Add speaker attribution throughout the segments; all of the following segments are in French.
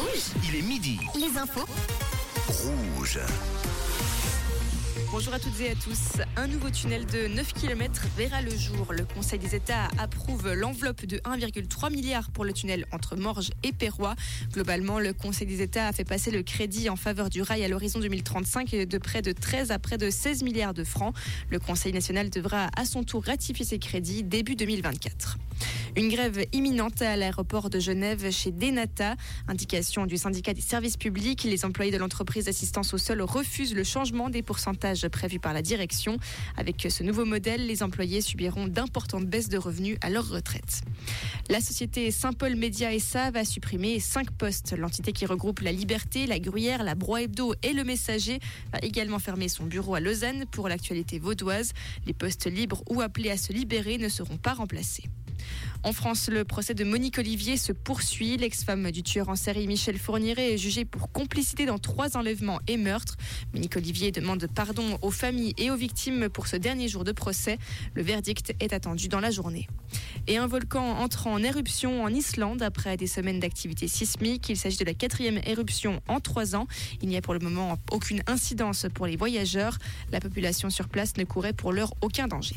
Speaker 1: Rouge,
Speaker 2: Il est midi.
Speaker 1: les infos.
Speaker 2: Rouge.
Speaker 3: Bonjour à toutes et à tous. Un nouveau tunnel de 9 km verra le jour. Le Conseil des États approuve l'enveloppe de 1,3 milliard pour le tunnel entre Morges et Perrois. Globalement, le Conseil des États a fait passer le crédit en faveur du rail à l'horizon 2035 de près de 13 à près de 16 milliards de francs. Le Conseil national devra à son tour ratifier ces crédits début 2024. Une grève imminente à l'aéroport de Genève chez Denata. Indication du syndicat des services publics. Les employés de l'entreprise d'assistance au sol refusent le changement des pourcentages prévus par la direction. Avec ce nouveau modèle, les employés subiront d'importantes baisses de revenus à leur retraite. La société Saint-Paul Média SA va supprimer cinq postes. L'entité qui regroupe la Liberté, la Gruyère, la Broye Hebdo et le Messager va également fermer son bureau à Lausanne pour l'actualité vaudoise. Les postes libres ou appelés à se libérer ne seront pas remplacés. En France, le procès de Monique Olivier se poursuit. L'ex-femme du tueur en série Michel Fourniret est jugée pour complicité dans trois enlèvements et meurtres. Monique Olivier demande pardon aux familles et aux victimes pour ce dernier jour de procès. Le verdict est attendu dans la journée. Et un volcan entre en éruption en Islande après des semaines d'activité sismique. Il s'agit de la quatrième éruption en trois ans. Il n'y a pour le moment aucune incidence pour les voyageurs. La population sur place ne courait pour l'heure aucun danger.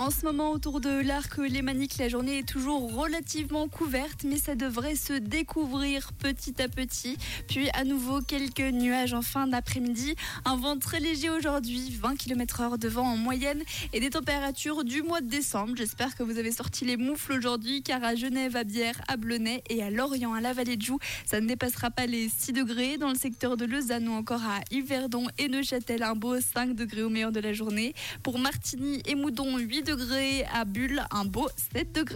Speaker 4: En ce moment, autour de l'arc lémanique, la journée est toujours relativement couverte, mais ça devrait se découvrir petit à petit. Puis à nouveau, quelques nuages en fin d'après-midi. Un vent très léger aujourd'hui, 20 km/h de vent en moyenne, et des températures du mois de décembre. J'espère que vous avez sorti les moufles aujourd'hui, car à Genève, à Bière, à Blonay et à Lorient, à la vallée de Joux, ça ne dépassera pas les 6 degrés. Dans le secteur de Lausanne ou encore à Yverdon et Neuchâtel, un beau 5 degrés au meilleur de la journée. Pour Martigny et Moudon, 8 À Bulle, un beau 7 degrés.